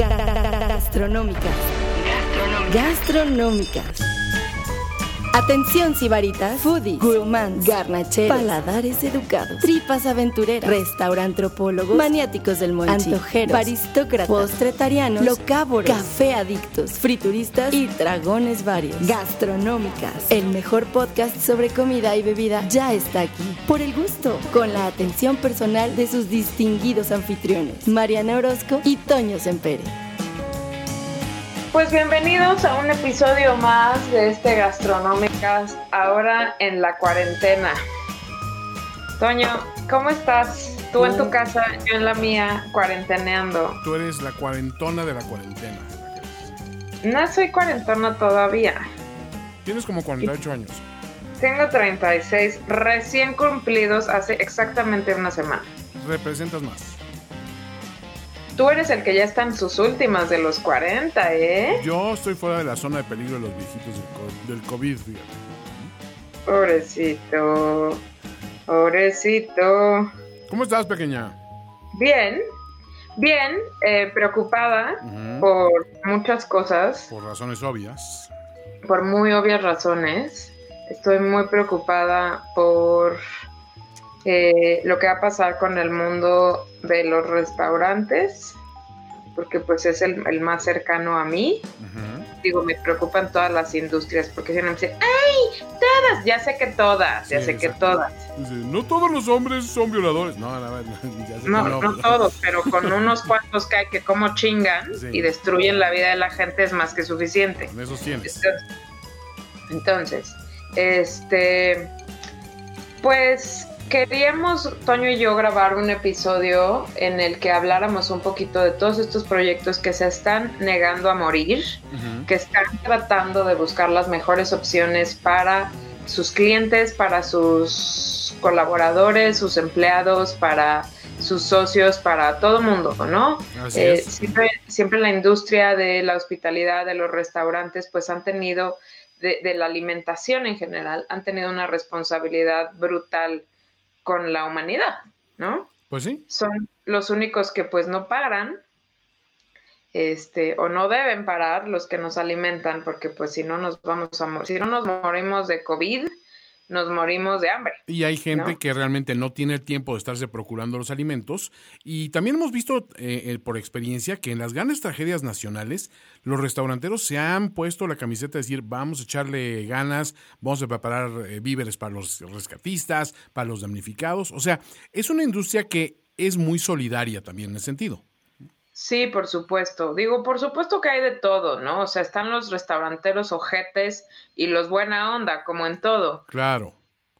Gastronómicas. Gastronómicas. Atención sibaritas, foodies, gourmands, garnacheros, paladares educados, tripas aventureras, restaurantropólogos, maniáticos del monchi, antojeros, aristócratas, postretarianos, locávoros, café adictos, frituristas. Y dragones varios. Gastronómicas, el mejor podcast sobre comida y bebida ya está aquí. Por el gusto, con la atención personal de sus distinguidos anfitriones, Mariana Orozco y Toño Sempere. Pues bienvenidos a un episodio más de este Ahora en la cuarentena. Toño, ¿cómo estás? Tú en tu casa, yo en la mía, cuarenteneando. Tú eres la cuarentona de la cuarentena. No soy cuarentona todavía. Tienes como 48 años. Tengo 36, recién cumplidos hace exactamente una semana. Representas más. Tú eres el que ya está en sus últimas de los 40, ¿eh? Yo estoy fuera de la zona de peligro de los viejitos del, COVID, fíjate. Pobrecito. Pobrecito. ¿Cómo estás, pequeña? Bien. Bien, eh, preocupada por muchas cosas. Por razones obvias. Por muy obvias razones. Estoy muy preocupada por eh, lo que va a pasar con el mundo de los restaurantes, porque pues es el, más cercano a mí. Digo, me preocupan todas las industrias, porque si no me dicen, ¡ay! Todas, ya sé que todas, ya sé que todas. no todos los hombres son violadores. No, no, no, no, todos, pero con unos cuantos que hay que como chingan y destruyen la vida de la gente es más que suficiente. Con esos tienes. Entonces, este, pues Queríamos, Toño y yo, grabar un episodio en el que habláramos un poquito de todos estos proyectos que se están negando a morir, que están tratando de buscar las mejores opciones para sus clientes, para sus colaboradores, sus empleados, para sus socios, para todo mundo, ¿no? Eh, siempre, siempre la industria de la hospitalidad, de los restaurantes, pues han tenido, de, de la alimentación en general, han tenido una responsabilidad brutal con la humanidad, ¿no? Pues sí. Son los únicos que pues no paran, este, o no deben parar los que nos alimentan, porque pues si no nos vamos a morir, si no nos morimos de COVID, nos morimos de hambre. Y hay gente que realmente no tiene el tiempo de estarse procurando los alimentos. Y también hemos visto eh, eh, por experiencia que en las grandes tragedias nacionales, los restauranteros se han puesto la camiseta de decir, vamos a echarle ganas, vamos a preparar eh, víveres para los rescatistas, para los damnificados. O sea, es una industria que es muy solidaria también en ese sentido. Sí, por supuesto. Digo, por supuesto que hay de todo, ¿no? O sea, están los restauranteros ojetes y los buena onda, como en todo. Claro.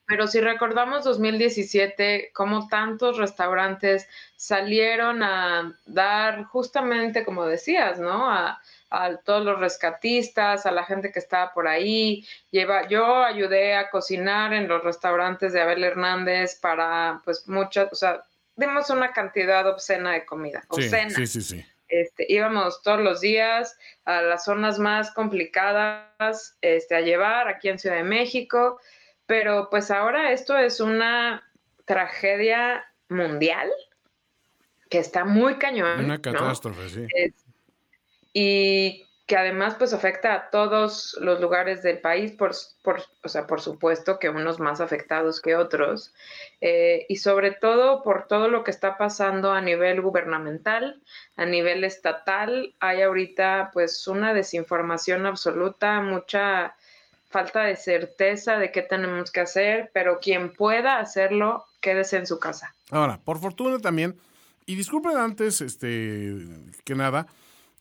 Pero si recordamos 2017, como tantos restaurantes salieron a dar justamente, como decías, ¿no? A, a todos los rescatistas, a la gente que estaba por ahí. Lleva, yo ayudé a cocinar en los restaurantes de Abel Hernández para, pues, muchas, o sea, dimos una cantidad obscena de comida. Obscena. Sí, sí, sí. Este, íbamos todos los días a las zonas más complicadas este, a llevar aquí en Ciudad de México, pero pues ahora esto es una tragedia mundial que está muy cañón. Una catástrofe, sí. y que además pues afecta a todos los lugares del país, por, por, o sea, por supuesto que unos más afectados que otros, eh, y sobre todo por todo lo que está pasando a nivel gubernamental, a nivel estatal, hay ahorita pues una desinformación absoluta, mucha falta de certeza de qué tenemos que hacer, pero quien pueda hacerlo, quédese en su casa. Ahora, por fortuna también, y disculpen antes, este, que nada,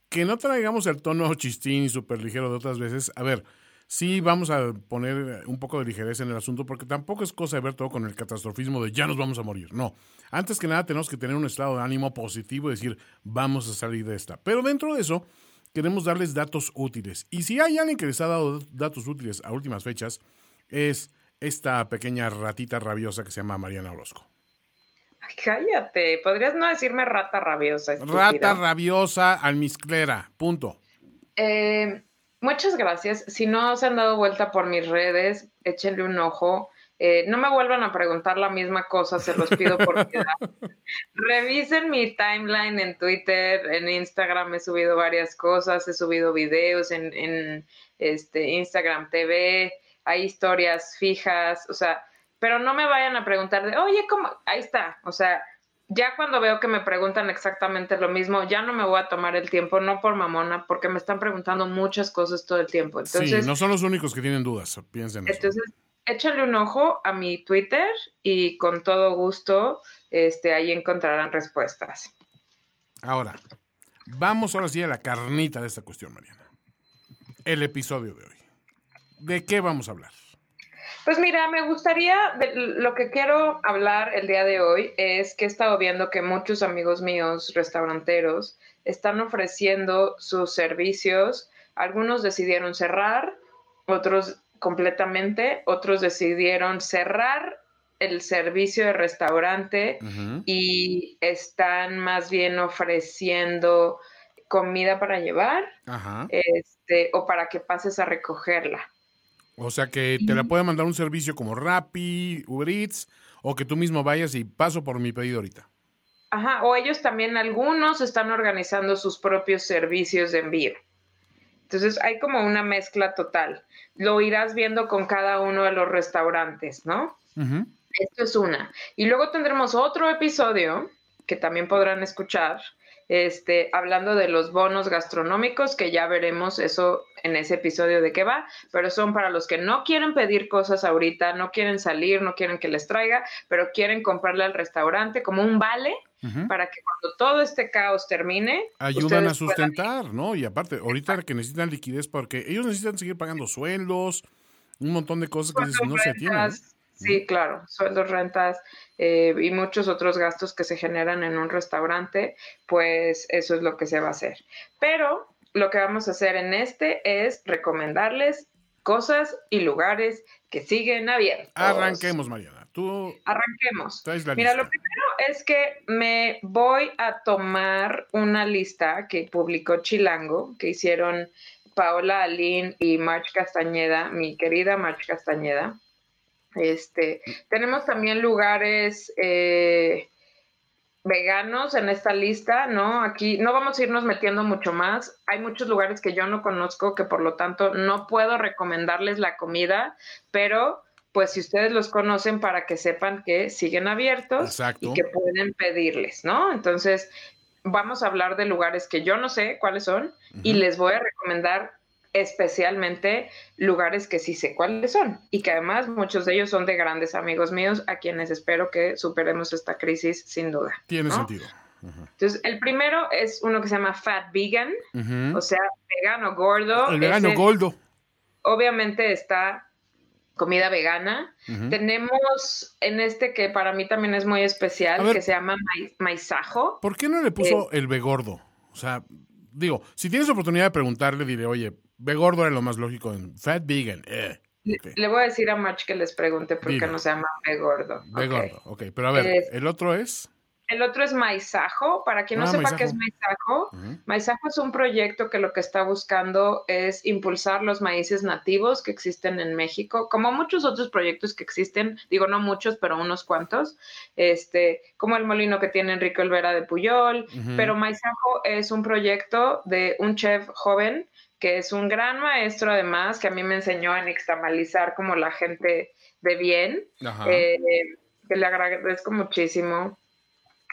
que no traigamos el tono chistín y súper ligero de otras veces. A ver, sí vamos a poner un poco de ligereza en el asunto porque tampoco es cosa de ver todo con el catastrofismo de ya nos vamos a morir. No, antes que nada tenemos que tener un estado de ánimo positivo y decir vamos a salir de esta. Pero dentro de eso queremos darles datos útiles. Y si hay alguien que les ha dado datos útiles a últimas fechas, es esta pequeña ratita rabiosa que se llama Mariana Orozco. Cállate, podrías no decirme rata rabiosa. Rata rabiosa almizclera, punto. Eh, muchas gracias. Si no se han dado vuelta por mis redes, échenle un ojo. Eh, no me vuelvan a preguntar la misma cosa, se los pido por piedad. Revisen mi timeline en Twitter, en Instagram he subido varias cosas, he subido videos en, en este, Instagram TV, hay historias fijas, o sea, pero no me vayan a preguntar de, oye, ¿cómo? Ahí está, o sea, ya cuando veo que me preguntan exactamente lo mismo, ya no me voy a tomar el tiempo, no por mamona, porque me están preguntando muchas cosas todo el tiempo. Entonces, sí, no son los únicos que tienen dudas, piensen. Entonces, échale un ojo a mi Twitter y con todo gusto este, ahí encontrarán respuestas. Ahora, vamos ahora sí a la carnita de esta cuestión, Mariana. El episodio de hoy. ¿De qué vamos a hablar? Pues mira, me gustaría, lo que quiero hablar el día de hoy es que he estado viendo que muchos amigos míos, restauranteros, están ofreciendo sus servicios. Algunos decidieron cerrar, otros completamente, otros decidieron cerrar el servicio de restaurante y están más bien ofreciendo comida para llevar Este, o para que pases a recogerla. O sea que te la puede mandar un servicio como Rappi, Uber Eats, o que tú mismo vayas y paso por mi pedido ahorita. Ajá, o ellos también, algunos están organizando sus propios servicios de envío. Entonces hay como una mezcla total. Lo irás viendo con cada uno de los restaurantes, ¿no? Esto es una. Y luego tendremos otro episodio que también podrán escuchar, este, hablando de los bonos gastronómicos, que ya veremos eso en ese episodio de qué va, pero son para los que no quieren pedir cosas ahorita, no quieren salir, no quieren que les traiga, pero quieren comprarle al restaurante como un vale para que cuando todo este caos termine... Ayudan a sustentar, ¿no? Y aparte, ahorita que necesitan liquidez porque ellos necesitan seguir pagando sueldos, un montón de cosas que no se tienen. Sí, claro, sueldos, rentas eh, y muchos otros gastos que se generan en un restaurante, pues eso es lo que se va a hacer. Pero lo que vamos a hacer en este es recomendarles cosas y lugares que siguen abiertos. Arranquemos, Mariana. Tú Arranquemos. Mira, lo primero es que me voy a tomar una lista que publicó Chilango, que hicieron Paola Alín y March Castañeda, mi querida March Castañeda este, tenemos también lugares eh, veganos en esta lista, ¿no? Aquí no vamos a irnos metiendo mucho más. Hay muchos lugares que yo no conozco, que por lo tanto no puedo recomendarles la comida, pero pues si ustedes los conocen para que sepan que siguen abiertos y que pueden pedirles, ¿no? Entonces, vamos a hablar de lugares que yo no sé cuáles son y les voy a recomendar especialmente lugares que sí sé cuáles son y que además muchos de ellos son de grandes amigos míos a quienes espero que superemos esta crisis sin duda. Tiene sentido. Entonces, el primero es uno que se llama Fat Vegan, o sea, vegano gordo. El vegano gordo. Obviamente está comida vegana. Tenemos en este que para mí también es muy especial, que se llama maizajo. ¿Por qué no le puso el vegordo? O sea, digo, si tienes oportunidad de preguntarle, diré, oye, ve gordo era lo más lógico en fat vegan. Eh. Le voy a decir a March que les pregunte por qué no se llama ve gordo. Ve gordo, ok. Pero a ver, ¿el otro es? El otro es Maizajo. Para quien no ah, sepa qué es Maizajo, Maizajo es un proyecto que lo que está buscando es impulsar los maíces nativos que existen en México, como muchos otros proyectos que existen, digo no muchos, pero unos cuantos, este, como el molino que tiene Enrique Olvera de Puyol, pero Maizajo es un proyecto de un chef joven que es un gran maestro además, que a mí me enseñó a nixtamalizar como la gente de bien, eh, que le agradezco muchísimo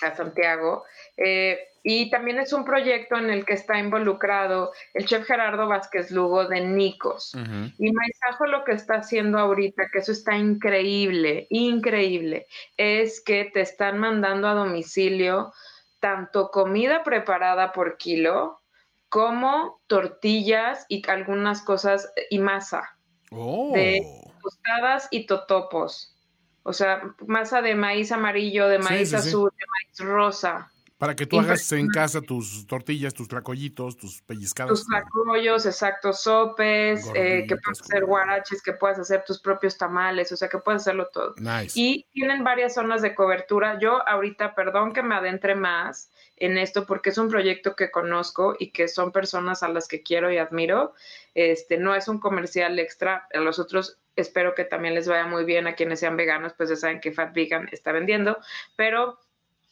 a Santiago. Eh, y también es un proyecto en el que está involucrado el chef Gerardo Vázquez Lugo de Nicos. Y Maizajo lo que está haciendo ahorita, que eso está increíble, increíble, es que te están mandando a domicilio tanto comida preparada por kilo como tortillas y algunas cosas y masa. Oh. De tostadas y totopos. O sea, masa de maíz amarillo, de maíz azul, de maíz rosa. Para que tú hagas en casa tus tortillas, tus tlacoyitos, tus pellizcados. Tus tlacoyos, exacto, sopes, eh, que puedas hacer guaraches, que puedas hacer tus propios tamales, o sea, que puedes hacerlo todo. Nice. Y tienen varias zonas de cobertura. Yo ahorita, perdón que me adentre más en esto, porque es un proyecto que conozco y que son personas a las que quiero y admiro. Este, no es un comercial extra. A los otros espero que también les vaya muy bien. A quienes sean veganos, pues ya saben que Fat Vegan está vendiendo, pero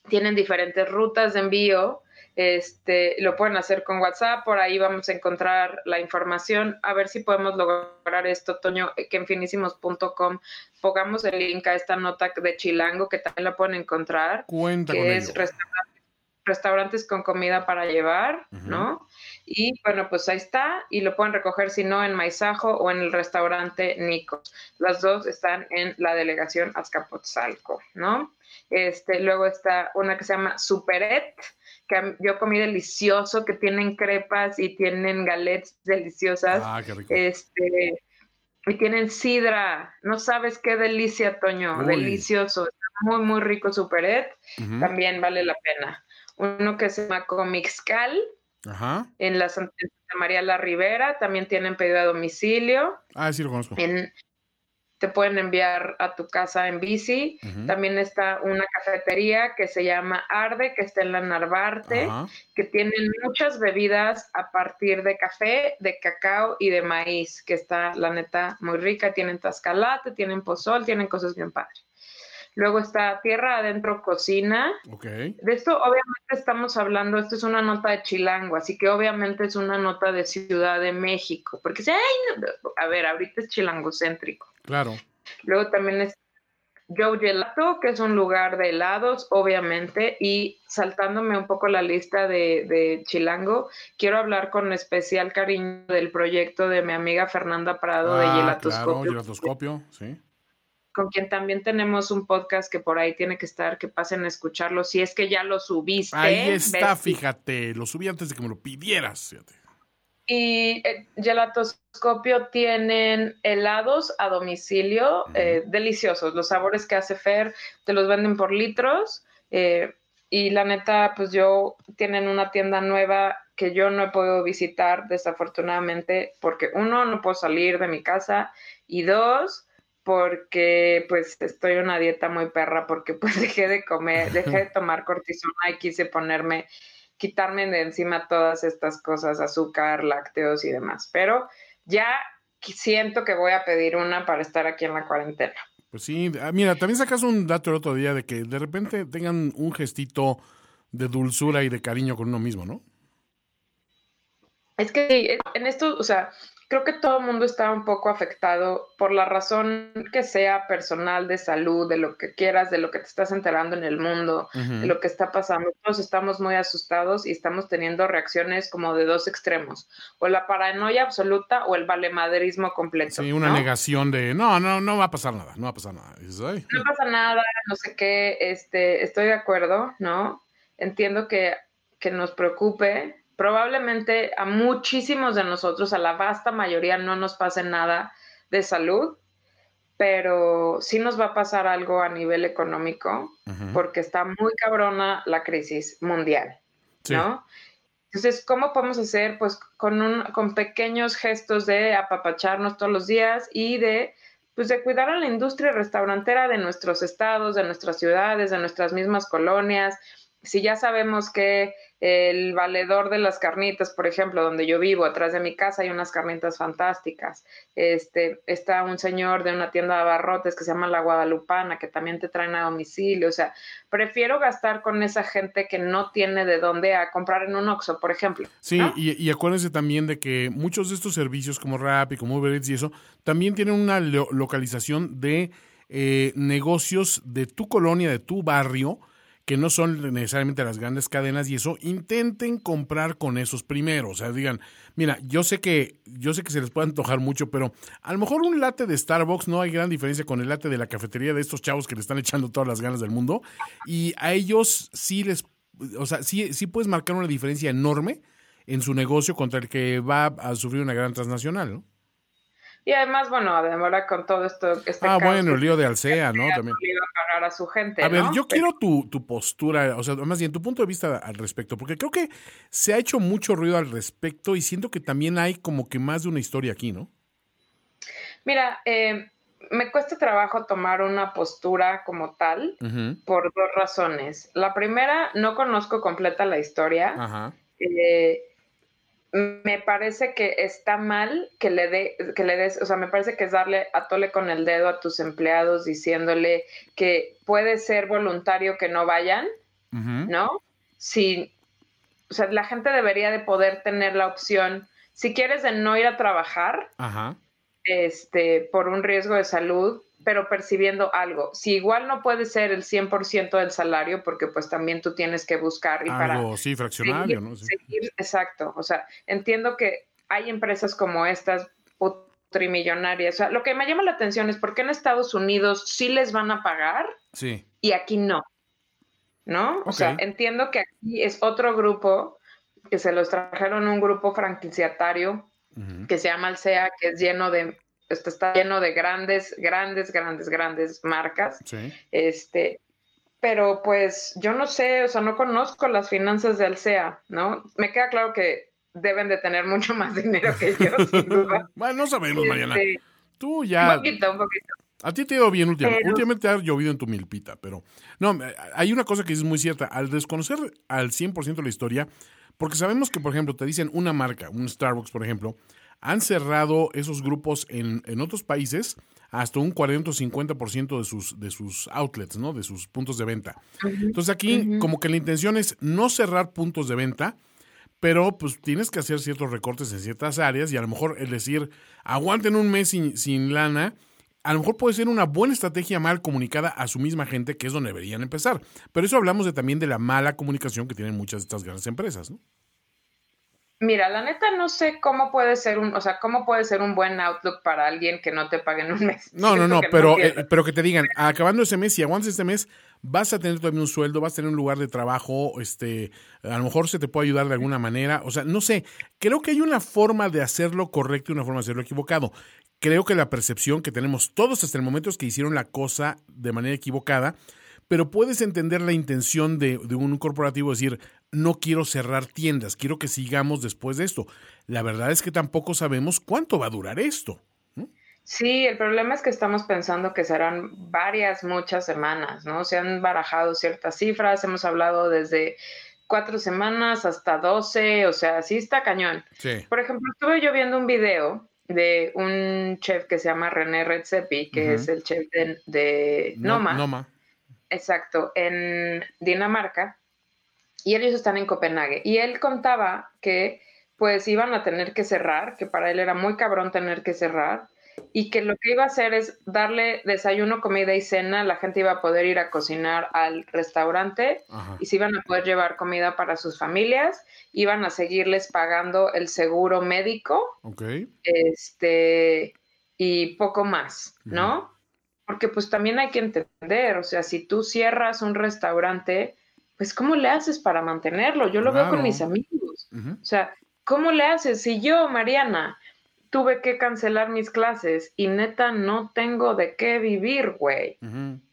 tienen diferentes rutas de envío. Este, lo pueden hacer con WhatsApp, por ahí vamos a encontrar la información, a ver si podemos lograr esto, Toño, que en finísimos.com pongamos el link a esta nota de Chilango, que también la pueden encontrar, Cuenta que con es restaurantes con comida para llevar, ¿no? Y bueno, pues ahí está, y lo pueden recoger si no en Maizajo o en el restaurante Nico. Las dos están en la delegación Azcapotzalco, ¿no? Este, luego está una que se llama Superet, que yo comí delicioso, que tienen crepas y tienen galets deliciosas. Ah, qué rico. Este, y tienen sidra. No sabes qué delicia, Toño. Uy. Delicioso. Muy, muy rico Superet. También vale la pena. Uno que se llama Comixcal Ajá. en la Santa María la Ribera. También tienen pedido a domicilio. Ah, sí lo conozco. En, te pueden enviar a tu casa en bici. También está una cafetería que se llama Arde, que está en la Narvarte, que tienen muchas bebidas a partir de café, de cacao y de maíz, que está, la neta, muy rica. Tienen tascalate, tienen pozol, tienen cosas bien padres. Luego está Tierra Adentro Cocina. Ok. De esto obviamente estamos hablando, esto es una nota de Chilango, así que obviamente es una nota de Ciudad de México, porque si, ay, no, a ver, ahorita es chilangocéntrico. Claro. Luego también es Joe Gelato, que es un lugar de helados, obviamente, y saltándome un poco la lista de, de Chilango, quiero hablar con especial cariño del proyecto de mi amiga Fernanda Prado de Ah, claro, Gelatoscopio, gelatoscopio, sí. Con quien también tenemos un podcast que por ahí tiene que estar, que pasen a escucharlo, si es que ya lo subiste. Ahí está, ves- fíjate. Lo subí antes de que me lo pidieras, fíjate. Y eh, Gelatoscopio tienen helados a domicilio, eh, deliciosos. Los sabores que hace Fer te los venden por litros. eh, y la neta, pues yo tienen una tienda nueva que yo no he podido visitar, desafortunadamente, porque uno, no puedo salir de mi casa. Y dos, porque pues estoy en una dieta muy perra, porque pues dejé de comer, dejé de tomar cortisona y quise ponerme quitarme de encima todas estas cosas, azúcar, lácteos y demás. Pero ya siento que voy a pedir una para estar aquí en la cuarentena. Pues sí, ah, mira, también sacas un dato el otro día de que de repente tengan un gestito de dulzura y de cariño con uno mismo, ¿no? Es que en esto, o sea, creo que todo el mundo está un poco afectado por la razón que sea personal, de salud, de lo que quieras, de lo que te estás enterando en el mundo, de lo que está pasando. Todos estamos muy asustados y estamos teniendo reacciones como de dos extremos, o la paranoia absoluta o el valemadrismo completo. Sí, una ¿no? negación de, no, no, no va a pasar nada, no va a pasar nada. No pasa nada, no sé qué, este, estoy de acuerdo, ¿no? Entiendo que, que nos preocupe. Probablemente a muchísimos de nosotros, a la vasta mayoría, no nos pase nada de salud, pero sí nos va a pasar algo a nivel económico, porque está muy cabrona la crisis mundial, Sí. ¿no? Entonces, ¿cómo podemos hacer? Pues con, un, con pequeños gestos de apapacharnos todos los días y de, pues de cuidar a la industria restaurantera de nuestros estados, de nuestras ciudades, de nuestras mismas colonias. Si ya sabemos que el valedor de las carnitas, por ejemplo, donde yo vivo, atrás de mi casa hay unas carnitas fantásticas. Este, está un señor de una tienda de abarrotes que se llama La Guadalupana, que también te traen a domicilio. O sea, prefiero gastar con esa gente que no tiene de dónde a comprar en un Oxxo, por ejemplo. Sí, ¿no? y, y acuérdense también de que muchos de estos servicios como Rappi, como Uber Eats y eso, también tienen una lo- localización de eh, negocios de tu colonia, de tu barrio, que no son necesariamente las grandes cadenas y eso, intenten comprar con esos primero. O sea, digan, mira, yo sé que, yo sé que se les puede antojar mucho, pero a lo mejor un latte de Starbucks no hay gran diferencia con el latte de la cafetería de estos chavos que le están echando todas las ganas del mundo. Y a ellos sí les, o sea, sí, sí puedes marcar una diferencia enorme en su negocio contra el que va a sufrir una gran transnacional, ¿no? Y además, bueno, ahora con todo esto... Este ah, bueno, el lío de Alcea, ¿no? También. A pagar a su gente, A ver, yo quiero tu, tu postura, o sea, más bien tu punto de vista al respecto, porque creo que se ha hecho mucho ruido al respecto y siento que también hay como que más de una historia aquí, ¿no? Mira, eh, me cuesta trabajo tomar una postura como tal por dos razones. La primera, no conozco completa la historia. Ajá. Eh, me parece que está mal que le, dé, que le des, o sea, me parece que es darle a tole con el dedo a tus empleados diciéndole que puede ser voluntario que no vayan, ¿no? Si, o sea, la gente debería de poder tener la opción, si quieres de no ir a trabajar, este, por un riesgo de salud, pero percibiendo algo. Si igual no puede ser el 100% del salario, porque pues también tú tienes que buscar y algo, para... Sí, fraccionario, ¿no? exacto. O sea, entiendo que hay empresas como estas trimillonarias. O sea, lo que me llama la atención es por qué en Estados Unidos sí les van a pagar sí. y aquí no. ¿No? O sea, entiendo que aquí es otro grupo que se los trajeron un grupo franquiciatario que se llama Alsea, que es lleno de este, está lleno de grandes, grandes, grandes, grandes marcas. Este, pero pues yo no sé, o sea, no conozco las finanzas de Alsea, ¿no? Me queda claro que deben de tener mucho más dinero que yo, sin duda. bueno, no sabemos, Mariana. Este, Tú ya. Un poquito, un poquito. A ti te ha ido bien últimamente. Últimamente ha llovido en tu milpita, pero no, hay una cosa que es muy cierta. Al desconocer al 100% la historia, porque sabemos que, por ejemplo, te dicen una marca, un Starbucks, por ejemplo, han cerrado esos grupos en, en otros países hasta un 40 o 50% de sus, de sus outlets, ¿no? De sus puntos de venta. Entonces aquí como que la intención es no cerrar puntos de venta, pero pues tienes que hacer ciertos recortes en ciertas áreas y a lo mejor el decir, aguanten un mes sin, sin lana, a lo mejor puede ser una buena estrategia mal comunicada a su misma gente, que es donde deberían empezar. Pero eso hablamos de, también de la mala comunicación que tienen muchas de estas grandes empresas, ¿no? Mira, la neta no sé cómo puede ser un, o sea, cómo puede ser un buen outlook para alguien que no te pague en un mes. No, no, no, pero, eh, pero que te digan, acabando ese mes, si aguantas este mes, vas a tener todavía un sueldo, vas a tener un lugar de trabajo, este, a lo mejor se te puede ayudar de alguna manera, o sea, no sé, creo que hay una forma de hacerlo correcto y una forma de hacerlo equivocado. Creo que la percepción que tenemos todos hasta el momento es que hicieron la cosa de manera equivocada pero puedes entender la intención de, un corporativo decir, no quiero cerrar tiendas, quiero que sigamos después de esto. La verdad es que tampoco sabemos cuánto va a durar esto. Sí, el problema es que estamos pensando que serán varias, muchas semanas, ¿no? Se han barajado ciertas cifras, hemos hablado desde cuatro semanas hasta doce, o sea, sí está cañón. Por ejemplo, estuve yo viendo un video de un chef que se llama René Redzepi, que es el chef de, Noma. Noma. Exacto, en Dinamarca. Y ellos están en Copenhague. Y él contaba que pues iban a tener que cerrar, que para él era muy cabrón tener que cerrar, y que lo que iba a hacer es darle desayuno, comida y cena, la gente iba a poder ir a cocinar al restaurante y se iban a poder llevar comida para sus familias, iban a seguirles pagando el seguro médico, este, y poco más, ¿no? Porque pues también hay que entender, o sea, si tú cierras un restaurante, pues ¿cómo le haces para mantenerlo? Yo lo veo con mis amigos. O sea, ¿cómo le haces? Si yo, Mariana, tuve que cancelar mis clases y neta no tengo de qué vivir, güey.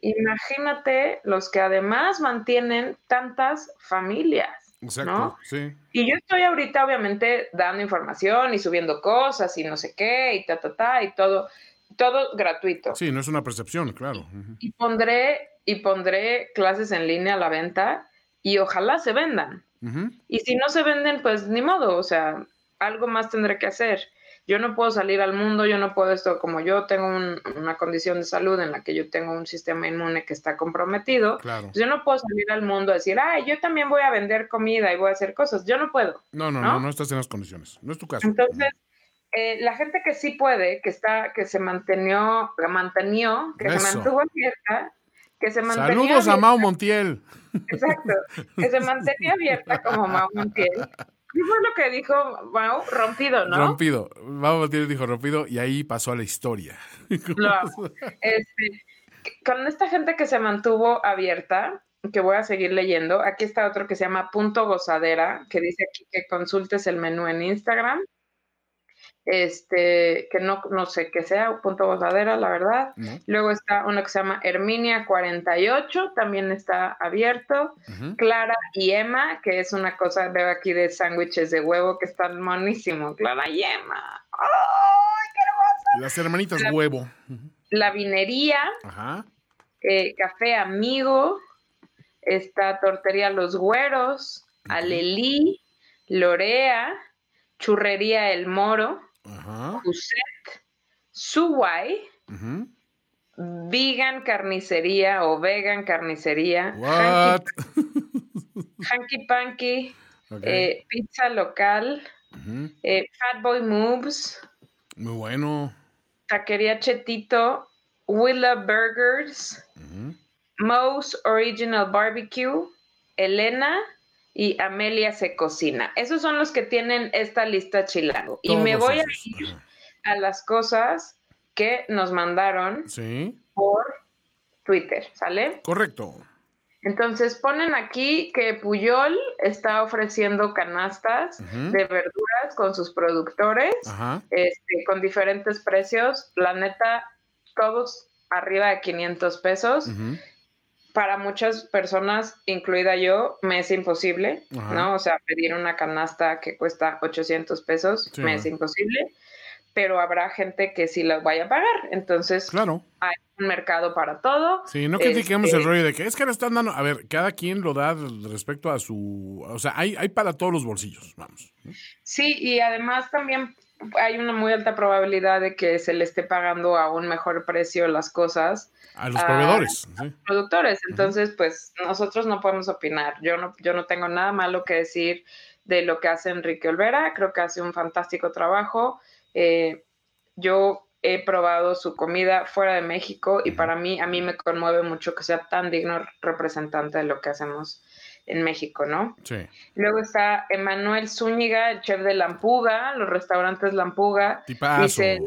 Imagínate los que además mantienen tantas familias. Exacto, ¿no? sí. Y yo estoy ahorita obviamente dando información y subiendo cosas y no sé qué y ta, ta, ta y todo todo gratuito. Sí, no es una percepción, claro. Y, pondré, y pondré clases en línea a la venta y ojalá se vendan. Y si no se venden, pues ni modo, o sea, algo más tendré que hacer. Yo no puedo salir al mundo, yo no puedo esto, como yo tengo una condición de salud en la que yo tengo un sistema inmune que está comprometido, claro. Pues yo no puedo salir al mundo a decir, ay, yo también voy a vender comida y voy a hacer cosas. Yo no puedo. No, no, no, no, no estás en las condiciones. No es tu caso. Entonces, eh, la gente que sí puede, que está, que se mantenió, que mantenió, que se mantuvo abierta, que se mantenía Saludos a Mau Montiel. Exacto, que se mantenía abierta como Mau Montiel. ¿Qué fue lo que dijo Mau? Rompido, ¿no? Rompido. Mau Montiel dijo rompido y ahí pasó a la historia. Este, con esta gente que se mantuvo abierta, que voy a seguir leyendo, aquí está otro que se llama Punto Gozadera, que dice aquí que consultes el menú en Instagram este, que no, no sé qué sea, punto gozadera, la verdad. Luego está uno que se llama Herminia 48, también está abierto. Clara y Emma, que es una cosa, veo aquí de sándwiches de huevo que están monísimo. Clara y Emma. ¡Ay, qué hermoso! Las hermanitas huevo. La vinería. Ajá. Eh, café Amigo. Está Tortería Los Güeros. Alelí. Lorea. Churrería El Moro. Ajá. Suway, Vegan Carnicería o Vegan Carnicería, Hanky, Panky, eh, Pizza Local, eh, Fat Boy Moves, muy bueno, Taquería Chetito, Willa Burgers, Moe's Original Barbecue, Elena y Amelia se cocina. Esos son los que tienen esta lista chilango. y me voy a ir a las cosas que nos mandaron por Twitter, ¿sale? Correcto. Entonces ponen aquí que Puyol está ofreciendo canastas de verduras con sus productores, este, con diferentes precios. La neta, todos arriba de 500 pesos para muchas personas, incluida yo, me es imposible, ¿no? O sea, pedir una canasta que cuesta 800 pesos me es imposible, pero habrá gente que sí las vaya a pagar. Entonces, claro. hay un mercado para todo. Sí, no critiquemos el este rollo de que es que le están dando, a ver, cada quien lo da respecto a su, o sea, hay, hay para todos los bolsillos, vamos. Sí, y además también hay una muy alta probabilidad de que se le esté pagando a un mejor precio las cosas. A los proveedores. A los productores. Entonces, pues nosotros no podemos opinar. Yo no, yo no tengo nada malo que decir de lo que hace Enrique Olvera. Creo que hace un fantástico trabajo. Eh, yo he probado su comida fuera de México y para mí, a mí me conmueve mucho que sea tan digno representante de lo que hacemos en México, ¿no? Sí. Luego está Emanuel Zúñiga, el chef de Lampuga, los restaurantes Lampuga. Tipazo. Dice,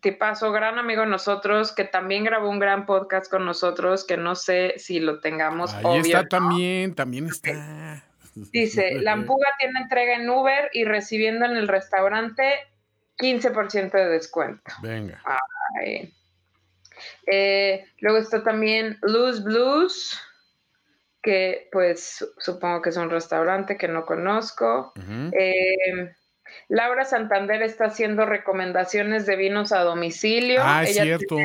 Tipazo, gran amigo de nosotros, que también grabó un gran podcast con nosotros, que no sé si lo tengamos. Ahí está también, también está. Dice, Lampuga tiene entrega en Uber y recibiendo en el restaurante 15% de descuento. Venga. Eh, luego está también Luz Blues que pues supongo que es un restaurante que no conozco. Eh, Laura Santander está haciendo recomendaciones de vinos a domicilio. Ah, es cierto.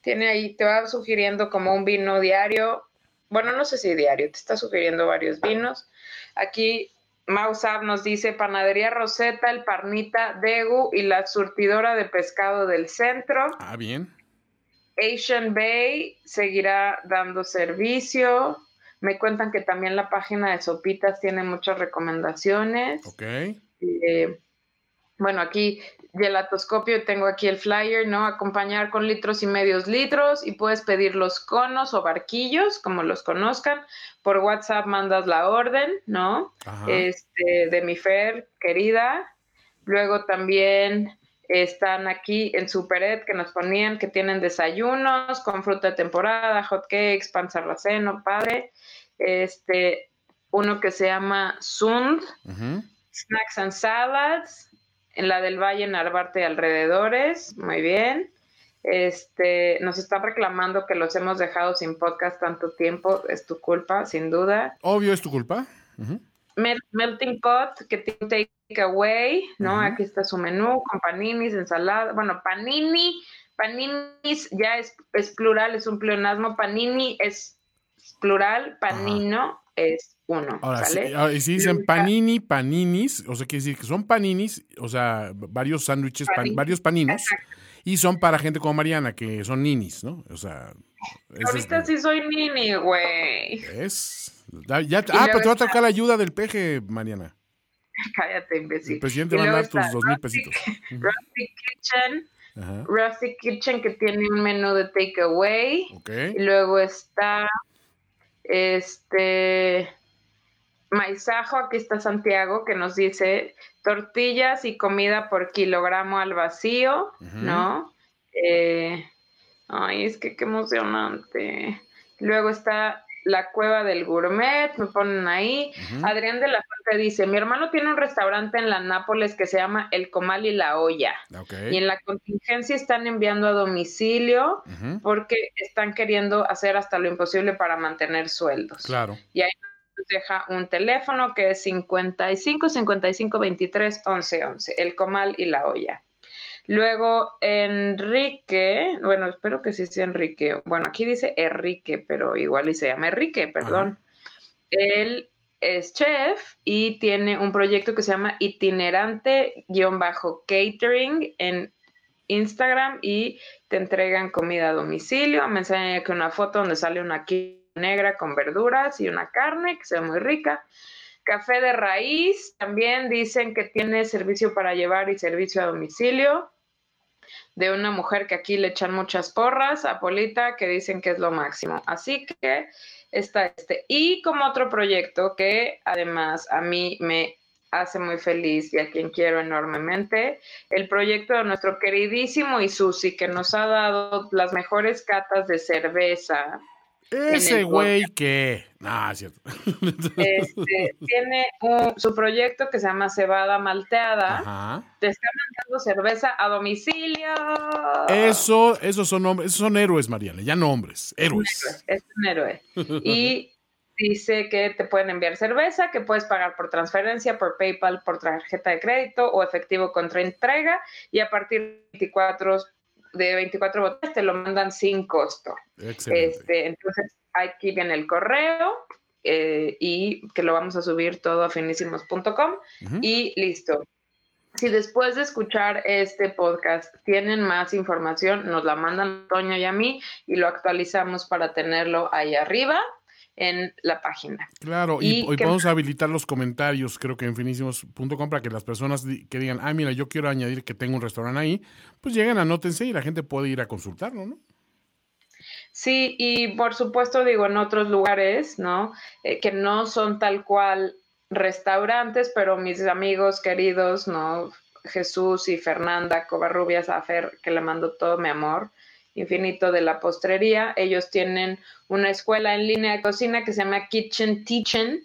Tiene ahí, te va sugiriendo como un vino diario. Bueno, no sé si diario, te está sugiriendo varios vinos. Aquí Mausab nos dice Panadería Rosetta, el Parnita Degu y la surtidora de pescado del centro. Ah, bien. Asian Bay seguirá dando servicio. Me cuentan que también la página de Sopitas tiene muchas recomendaciones. Ok. Eh, bueno, aquí gelatoscopio, tengo aquí el flyer, ¿no? Acompañar con litros y medios litros y puedes pedir los conos o barquillos, como los conozcan. Por WhatsApp mandas la orden, ¿no? Este, de mi Fer, querida. Luego también están aquí en Superet que nos ponían que tienen desayunos con fruta de temporada, hot cakes, pan sarraceno, padre este, uno que se llama Sund, Snacks and Salads, en la del Valle Narvarte y alrededores, muy bien. Este, nos están reclamando que los hemos dejado sin podcast tanto tiempo, es tu culpa, sin duda. Obvio, es tu culpa. Melting Pot, que tiene takeaway, ¿no? Aquí está su menú con paninis, ensalada, bueno, panini, paninis ya es, es plural, es un pleonasmo, panini es plural, panino es uno. Ahora, y si dicen panini, paninis, o sea, quiere decir que son paninis, o sea, varios sándwiches, varios paninos, y son para gente como Mariana, que son ninis, ¿no? O sea. Ahorita sí soy nini, güey. Es. Ya, ah, pero te va a tocar la ayuda del peje, Mariana. Cállate, imbécil. El presidente va a dar tus dos mil pesitos. Rusty Kitchen. Rusty Kitchen que tiene un menú de takeaway. Okay. Y luego está este Maizajo, aquí está Santiago, que nos dice tortillas y comida por kilogramo al vacío, ¿no? Eh, ay, es que qué emocionante. Luego está la cueva del gourmet, me ponen ahí. Adrián de la Fuente dice, mi hermano tiene un restaurante en la Nápoles que se llama El Comal y la Olla. Y en la contingencia están enviando a domicilio porque están queriendo hacer hasta lo imposible para mantener sueldos. Claro. Y ahí nos deja un teléfono que es 55 55 23 11 11, El Comal y la Olla. Luego, Enrique, bueno, espero que sí sea Enrique. Bueno, aquí dice Enrique, pero igual y se llama Enrique, perdón. Él es chef y tiene un proyecto que se llama itinerante-catering en Instagram y te entregan comida a domicilio. Me enseñan aquí una foto donde sale una negra con verduras y una carne que se ve muy rica. Café de raíz, también dicen que tiene servicio para llevar y servicio a domicilio de una mujer que aquí le echan muchas porras a Polita, que dicen que es lo máximo. Así que está este. Y como otro proyecto que además a mí me hace muy feliz y a quien quiero enormemente, el proyecto de nuestro queridísimo Isusi, que nos ha dado las mejores catas de cerveza ese güey que. No, es cierto. Este, tiene su proyecto que se llama Cebada Malteada. Ajá. Te está mandando cerveza a domicilio. Eso, esos son esos son héroes, Mariana, ya no hombres, héroes. Es un héroe. Y dice que te pueden enviar cerveza, que puedes pagar por transferencia, por PayPal, por tarjeta de crédito o efectivo contra entrega. Y a partir de 24 de 24 botellas te lo mandan sin costo. Este, entonces, aquí viene el correo eh, y que lo vamos a subir todo a finísimos.com y listo. Si después de escuchar este podcast tienen más información, nos la mandan a Toño y a mí y lo actualizamos para tenerlo ahí arriba en la página. Claro, y, hoy podemos habilitar los comentarios, creo que en finísimos.com, para que las personas que digan, ah, mira, yo quiero añadir que tengo un restaurante ahí, pues lleguen, anótense y la gente puede ir a consultarlo, ¿no? Sí, y por supuesto digo en otros lugares, ¿no? Eh, que no son tal cual restaurantes, pero mis amigos queridos, ¿no? Jesús y Fernanda Covarrubias Afer, que le mando todo mi amor, infinito de la postrería. Ellos tienen una escuela en línea de cocina que se llama Kitchen Teaching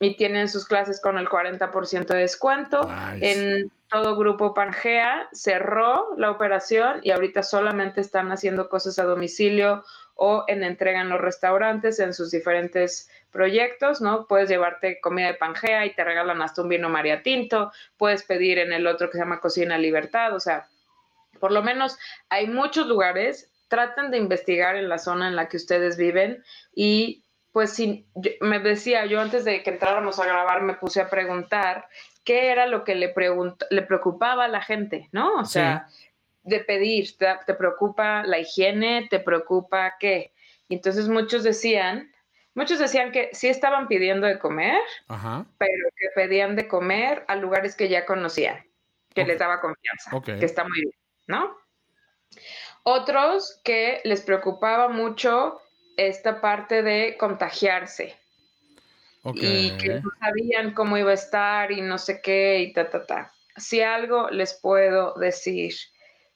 y tienen sus clases con el 40% de descuento. En todo grupo Pangea cerró la operación y ahorita solamente están haciendo cosas a domicilio o en entrega en los restaurantes en sus diferentes proyectos, ¿no? Puedes llevarte comida de Pangea y te regalan hasta un vino María Tinto, puedes pedir en el otro que se llama Cocina Libertad, o sea, por lo menos hay muchos lugares, traten de investigar en la zona en la que ustedes viven y pues si me decía yo antes de que entráramos a grabar me puse a preguntar qué era lo que le le preocupaba a la gente, ¿no? O sea, de pedir, te, preocupa la higiene, te preocupa qué. Y entonces muchos decían, muchos decían que sí estaban pidiendo de comer, pero que pedían de comer a lugares que ya conocían, que les daba confianza, que está muy bien. ¿No? Otros que les preocupaba mucho esta parte de contagiarse. Y que no sabían cómo iba a estar y no sé qué y ta, ta, ta. Si algo les puedo decir,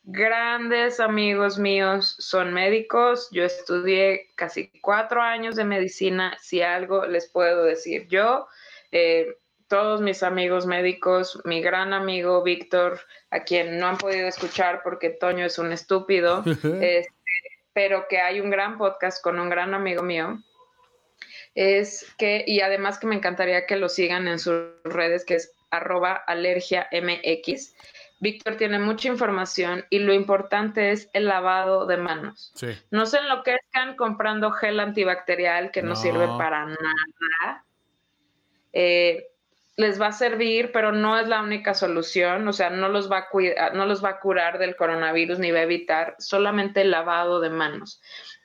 grandes amigos míos son médicos, yo estudié casi cuatro años de medicina, si algo les puedo decir yo, eh, todos mis amigos médicos, mi gran amigo Víctor, a quien no han podido escuchar porque Toño es un estúpido, este, pero que hay un gran podcast con un gran amigo mío, es que, y además que me encantaría que lo sigan en sus redes, que es arroba alergia mx. Víctor tiene mucha información y lo importante es el lavado de manos. No se enloquezcan comprando gel antibacterial que no, sirve para nada. Eh, les va a servir, pero no es la única solución, o sea, no los va a cuidar, no los va a curar del coronavirus ni va a evitar solamente el lavado de manos.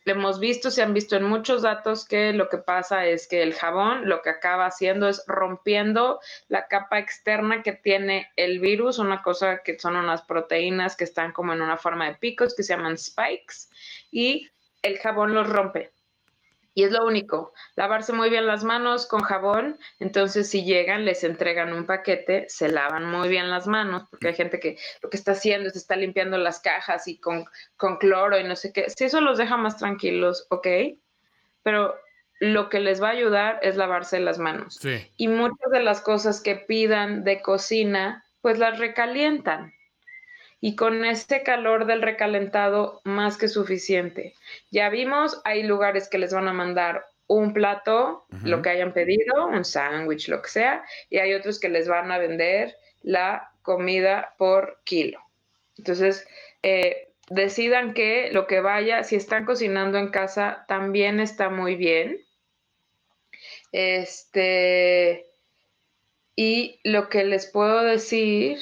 hemos visto, se han visto en muchos datos que lo que pasa es que el jabón lo que acaba haciendo es rompiendo la capa externa que tiene el virus, una cosa que son unas proteínas que están como en una forma de picos que se llaman spikes y el jabón los rompe y es lo único, lavarse muy bien las manos con jabón, entonces si llegan, les entregan un paquete, se lavan muy bien las manos, porque hay gente que lo que está haciendo es está limpiando las cajas y con, con cloro y no sé qué, si eso los deja más tranquilos, ok, pero lo que les va a ayudar es lavarse las manos. Y muchas de las cosas que pidan de cocina, pues las recalientan. Y con este calor del recalentado, más que suficiente. Ya vimos, hay lugares que les van a mandar un plato, lo que hayan pedido, un sándwich, lo que sea, y hay otros que les van a vender la comida por kilo. Entonces, eh, decidan que lo que vaya, si están cocinando en casa, también está muy bien. Este, y lo que les puedo decir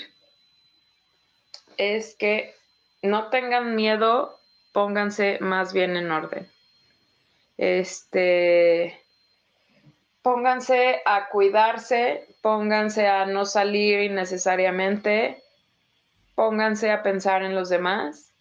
es que no tengan miedo, pónganse más bien en orden. Este, pónganse a cuidarse, pónganse a no salir innecesariamente, pónganse a pensar en los demás.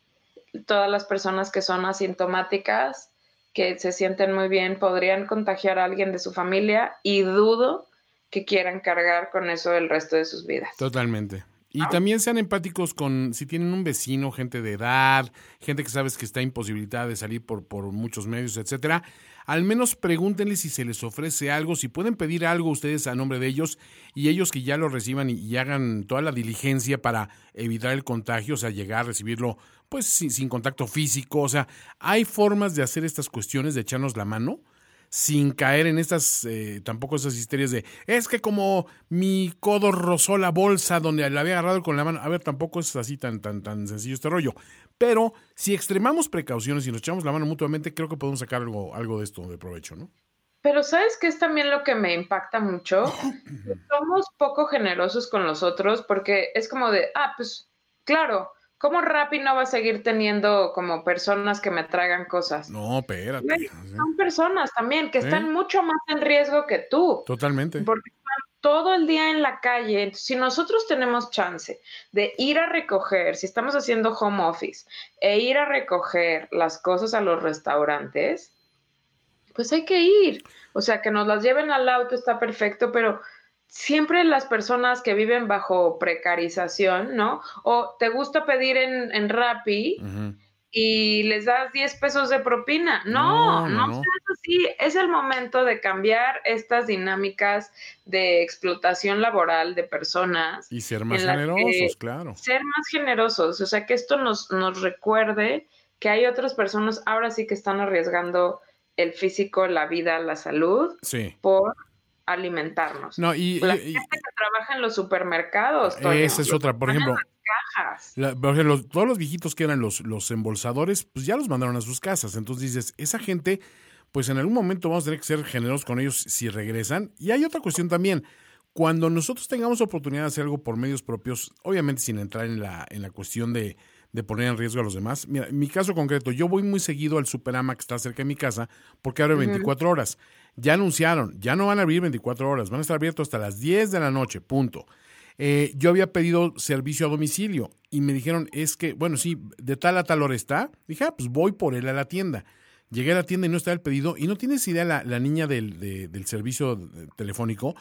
Todas las personas que son asintomáticas, que se sienten muy bien, podrían contagiar a alguien de su familia y dudo que quieran cargar con eso el resto de sus vidas. Totalmente. Y también sean empáticos con si tienen un vecino, gente de edad, gente que sabes que está imposibilitada de salir por, por muchos medios, etcétera. Al menos pregúntenle si se les ofrece algo, si pueden pedir algo ustedes a nombre de ellos y ellos que ya lo reciban y, hagan toda la diligencia para evitar el contagio, o sea, llegar, recibirlo, pues sin, sin contacto físico. O sea, hay formas de hacer estas cuestiones, de echarnos la mano sin caer en estas, eh, tampoco esas histerias de, es que como mi codo rozó la bolsa donde la había agarrado con la mano, a ver, tampoco es así tan, tan, tan sencillo este rollo. Pero si extremamos precauciones y nos echamos la mano mutuamente, creo que podemos sacar algo, algo de esto de provecho, ¿no? Pero ¿sabes qué es también lo que me impacta mucho? Somos poco generosos con los otros porque es como de, ah, pues claro, ¿Cómo Rappi no va a seguir teniendo como personas que me traigan cosas? No, espérate. Son personas también que están mucho más en riesgo que tú. Totalmente. Porque están todo el día en la calle. si nosotros tenemos chance de ir a recoger, si estamos haciendo home office, e ir a recoger las cosas a los restaurantes, pues hay que ir. O sea, que nos las lleven al auto está perfecto, pero siempre las personas que viven bajo precarización, ¿no? O te gusta pedir en, en Rappi y les das 10 pesos de propina. No, no, no, así. Es el momento de cambiar estas dinámicas de explotación laboral de personas. Y ser más generosos, claro. Ser más generosos, o sea, que esto nos, nos recuerde que hay otras personas ahora sí que están arriesgando el físico, la vida, la salud sí. por alimentarnos. No, y, la gente que trabaja en los supermercados. esa es otra, por ejemplo. por ejemplo, todos los viejitos que eran los, los embolsadores, pues ya los mandaron a sus casas. Entonces dices, esa gente, pues en algún momento vamos a tener que ser generosos con ellos si regresan. Y hay otra cuestión también. Cuando nosotros tengamos oportunidad de hacer algo por medios propios, obviamente sin entrar en la, en la cuestión de, de poner en riesgo a los demás. Mira, en mi caso concreto, yo voy muy seguido al Superama que está cerca de mi casa porque abre 24 horas. Ya anunciaron, ya no van a abrir 24 horas, van a estar abiertos hasta las 10 de la noche, punto. Eh, yo había pedido servicio a domicilio y me dijeron, es que, bueno, sí, de tal a tal hora está. Dije, ah, pues voy por él a la tienda. Llegué a la tienda y no estaba el pedido y no tienes idea la, la niña del, del servicio telefónico,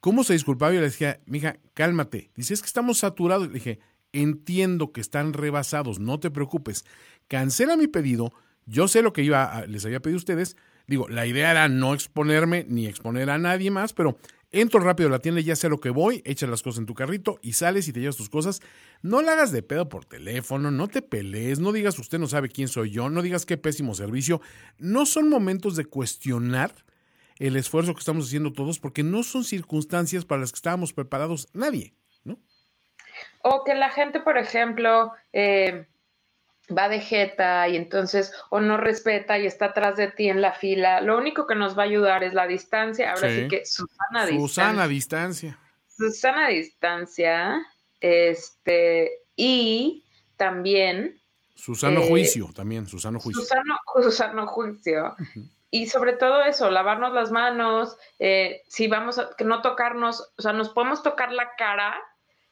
cómo se disculpaba y le decía, mija, cálmate. Dice, es que estamos saturados. Le dije, entiendo que están rebasados, no te preocupes. Cancela mi pedido, yo sé lo que iba les había pedido a ustedes, Digo, la idea era no exponerme ni exponer a nadie más, pero entro rápido a la tienda, ya sé lo que voy, echas las cosas en tu carrito y sales y te llevas tus cosas. No la hagas de pedo por teléfono, no te pelees, no digas usted no sabe quién soy yo, no digas qué pésimo servicio. No son momentos de cuestionar el esfuerzo que estamos haciendo todos porque no son circunstancias para las que estábamos preparados nadie. O que la gente, por ejemplo, eh, va de jeta y entonces o no respeta y está atrás de ti en la fila. Lo único que nos va a ayudar es la distancia. Ahora sí, que Susana distancia. Susana distancia. Susana distancia. Este, y también. Susano eh, Juicio, también, Susano Juicio. Susano, Juicio. Y sobre todo eso, lavarnos las manos, eh, si vamos a que no tocarnos, o sea, nos podemos tocar la cara,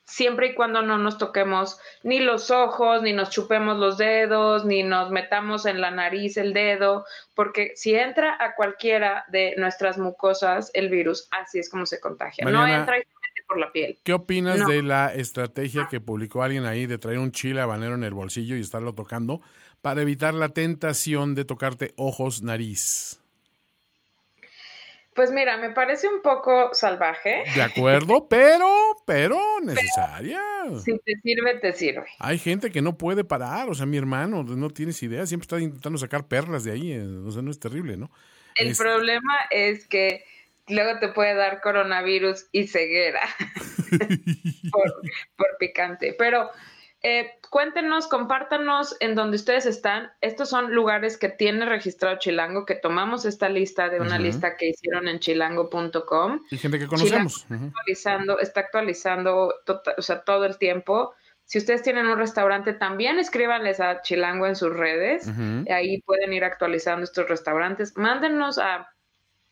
siempre y cuando no nos toquemos ni los ojos, ni nos chupemos los dedos, ni nos metamos en la nariz el dedo, porque si entra a cualquiera de nuestras mucosas el virus, así es como se contagia. no entra y se mete por la piel. ¿Qué opinas de la estrategia que publicó alguien ahí de traer un chile habanero en el bolsillo y estarlo tocando para evitar la tentación de tocarte ojos, nariz? Pues mira, me parece un poco salvaje. De acuerdo, pero, pero necesaria. si te sirve, te sirve. Hay gente que no puede parar, o sea, mi hermano, no tienes idea, siempre está intentando sacar perlas de ahí, eh, o sea, no es terrible, ¿no? El problema es que luego te puede dar coronavirus y ceguera por, por picante. Pero eh, cuéntenos, compártanos en donde ustedes están. Estos son lugares que tiene registrado Chilango, que tomamos esta lista de una lista que hicieron en chilango.com. Y gente que conocemos. está actualizando, está actualizando o sea, todo el tiempo. Si ustedes tienen un restaurante, también escríbanles a Chilango en sus redes. Ahí pueden ir actualizando estos restaurantes. Mándenos a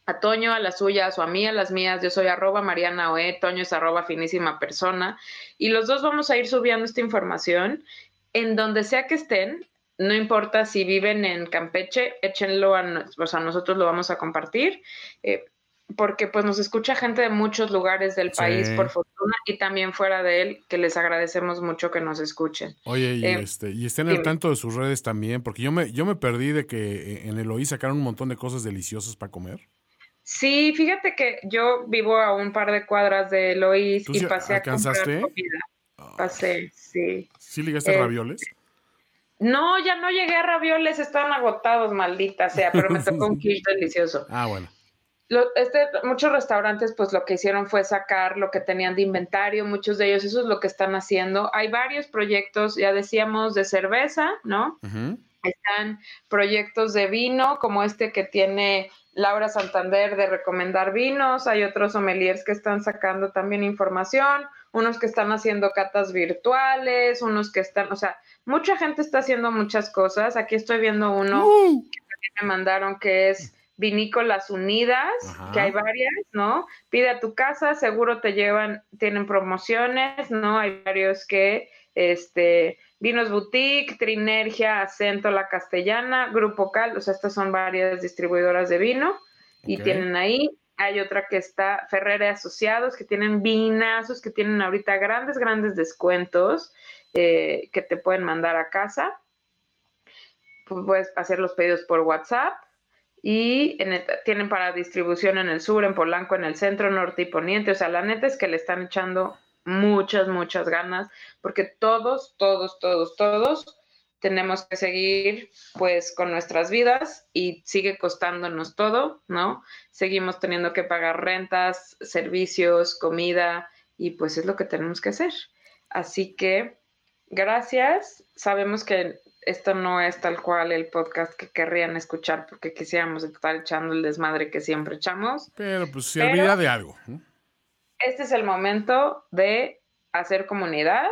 a Toño a las suyas o a mí a las mías. Yo soy arroba Mariana Oe, Toño es arroba finísima persona. Y los dos vamos a ir subiendo esta información en donde sea que estén. No importa si viven en Campeche, échenlo a, o sea, nosotros lo vamos a compartir. Eh, porque pues nos escucha gente de muchos lugares del país, por fortuna, y también fuera de él, que les agradecemos mucho que nos escuchen. Oye, y, eh, este, y estén al tanto de sus redes también, porque yo me, yo me perdí de que en el OI sacaron un montón de cosas deliciosas para comer. Sí, fíjate que yo vivo a un par de cuadras de Lois y pasé a comprar comida. Pasé, sí. ¿Sí ligaste a ravioles? No, ya no llegué a ravioles, estaban agotados, maldita sea, pero me tocó un quiche delicioso. Ah, bueno. este, muchos restaurantes pues lo que hicieron fue sacar lo que tenían de inventario, muchos de ellos eso es lo que están haciendo. Hay varios proyectos, ya decíamos, de cerveza, ¿no? Están proyectos de vino, como este que tiene Laura Santander de recomendar vinos, hay otros sommeliers que están sacando también información, unos que están haciendo catas virtuales, unos que están, o sea, mucha gente está haciendo muchas cosas. Aquí estoy viendo uno uh. que también me mandaron que es Vinícolas Unidas, que hay varias, ¿no? Pide a tu casa, seguro te llevan, tienen promociones, ¿no? Hay varios que, este, Vinos Boutique, Trinergia, Acento La Castellana, Grupo Cal, o sea, estas son varias distribuidoras de vino y tienen ahí. Hay otra que está Ferrere Asociados, que tienen vinazos, que tienen ahorita grandes, grandes descuentos eh, que te pueden mandar a casa. Puedes hacer los pedidos por WhatsApp y tienen para distribución en el sur, en Polanco, en el centro, norte y poniente. O sea, la neta es que le están echando muchas, muchas ganas, porque todos, todos, todos, todos tenemos que seguir pues con nuestras vidas y sigue costándonos todo, ¿no? Seguimos teniendo que pagar rentas, servicios, comida y pues es lo que tenemos que hacer. Así que gracias. Sabemos que esto no es tal cual el podcast que querrían escuchar porque quisiéramos estar echando el desmadre que siempre echamos. Pero pues se olvida de algo. Este es el momento de hacer comunidad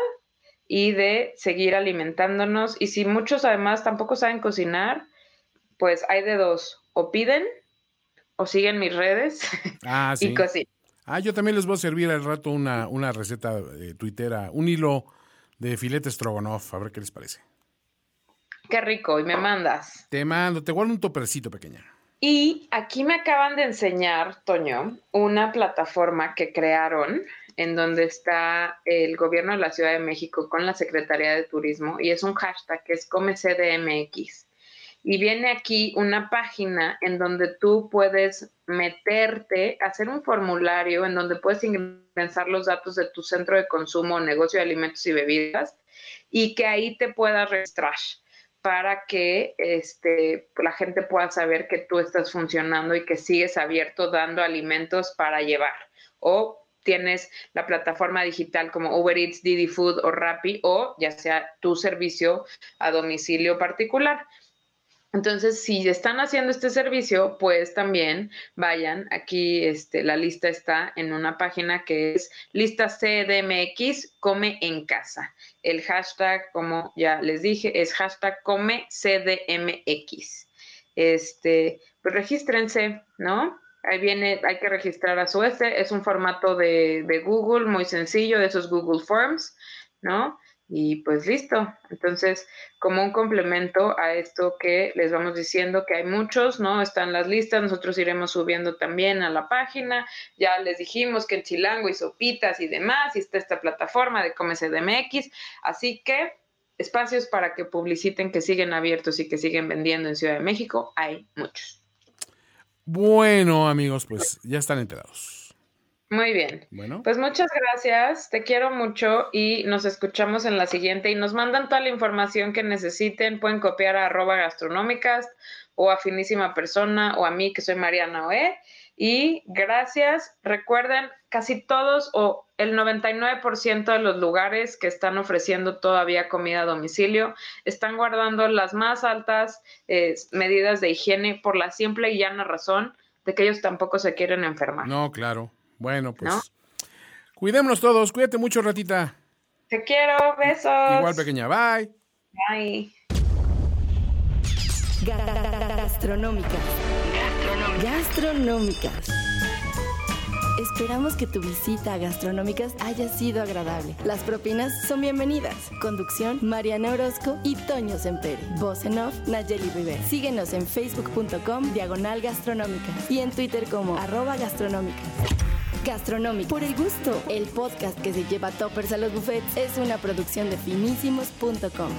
y de seguir alimentándonos. Y si muchos además tampoco saben cocinar, pues hay de dos, o piden o siguen mis redes ah, y cocinan. Ah, yo también les voy a servir al rato una, una receta eh, tuitera, un hilo de filete stroganoff, a ver qué les parece. Qué rico, y me mandas. Te mando, te guardo un topercito pequeña. Y aquí me acaban de enseñar, Toño, una plataforma que crearon en donde está el gobierno de la Ciudad de México con la Secretaría de Turismo y es un hashtag que es ComeCDMX. Y viene aquí una página en donde tú puedes meterte, hacer un formulario en donde puedes ingresar los datos de tu centro de consumo, negocio de alimentos y bebidas y que ahí te puedas registrar para que este, la gente pueda saber que tú estás funcionando y que sigues abierto dando alimentos para llevar. O tienes la plataforma digital como Uber Eats, Didi Food o Rappi o ya sea tu servicio a domicilio particular. Entonces, si están haciendo este servicio, pues también vayan. Aquí este, la lista está en una página que es lista CDMX Come en Casa. El hashtag, como ya les dije, es hashtag Come CDMX. Este, pues regístrense, ¿no? Ahí viene, hay que registrar a su S. Es un formato de, de Google muy sencillo, de esos Google Forms, ¿no? Y pues listo. Entonces, como un complemento a esto que les vamos diciendo, que hay muchos, ¿no? Están las listas, nosotros iremos subiendo también a la página. Ya les dijimos que en Chilango y Sopitas y demás, y está esta plataforma de ComeCDMX. Así que espacios para que publiciten que siguen abiertos y que siguen vendiendo en Ciudad de México, hay muchos. Bueno, amigos, pues ya están enterados. Muy bien. Bueno. Pues muchas gracias, te quiero mucho y nos escuchamos en la siguiente y nos mandan toda la información que necesiten, pueden copiar a arroba gastronómicas o a finísima persona o a mí que soy Mariana Oe. Y gracias, recuerden, casi todos o el 99% de los lugares que están ofreciendo todavía comida a domicilio están guardando las más altas eh, medidas de higiene por la simple y llana razón de que ellos tampoco se quieren enfermar. No, claro. Bueno, pues cuidémonos todos. Cuídate mucho, ratita. Te quiero, besos. Igual, pequeña. Bye. Bye. Gastronómicas. Gastronómicas. Esperamos que tu visita a Gastronómicas haya sido agradable. Las propinas son bienvenidas. Conducción, Mariana Orozco y Toño Sempere. Voz en off, Nayeli Rivera. Síguenos en facebook.com, diagonal gastronómicas. Y en Twitter como arroba gastronómicas. Gastronómica. Por el gusto, el podcast que se lleva toppers a los buffets es una producción de finísimos.com.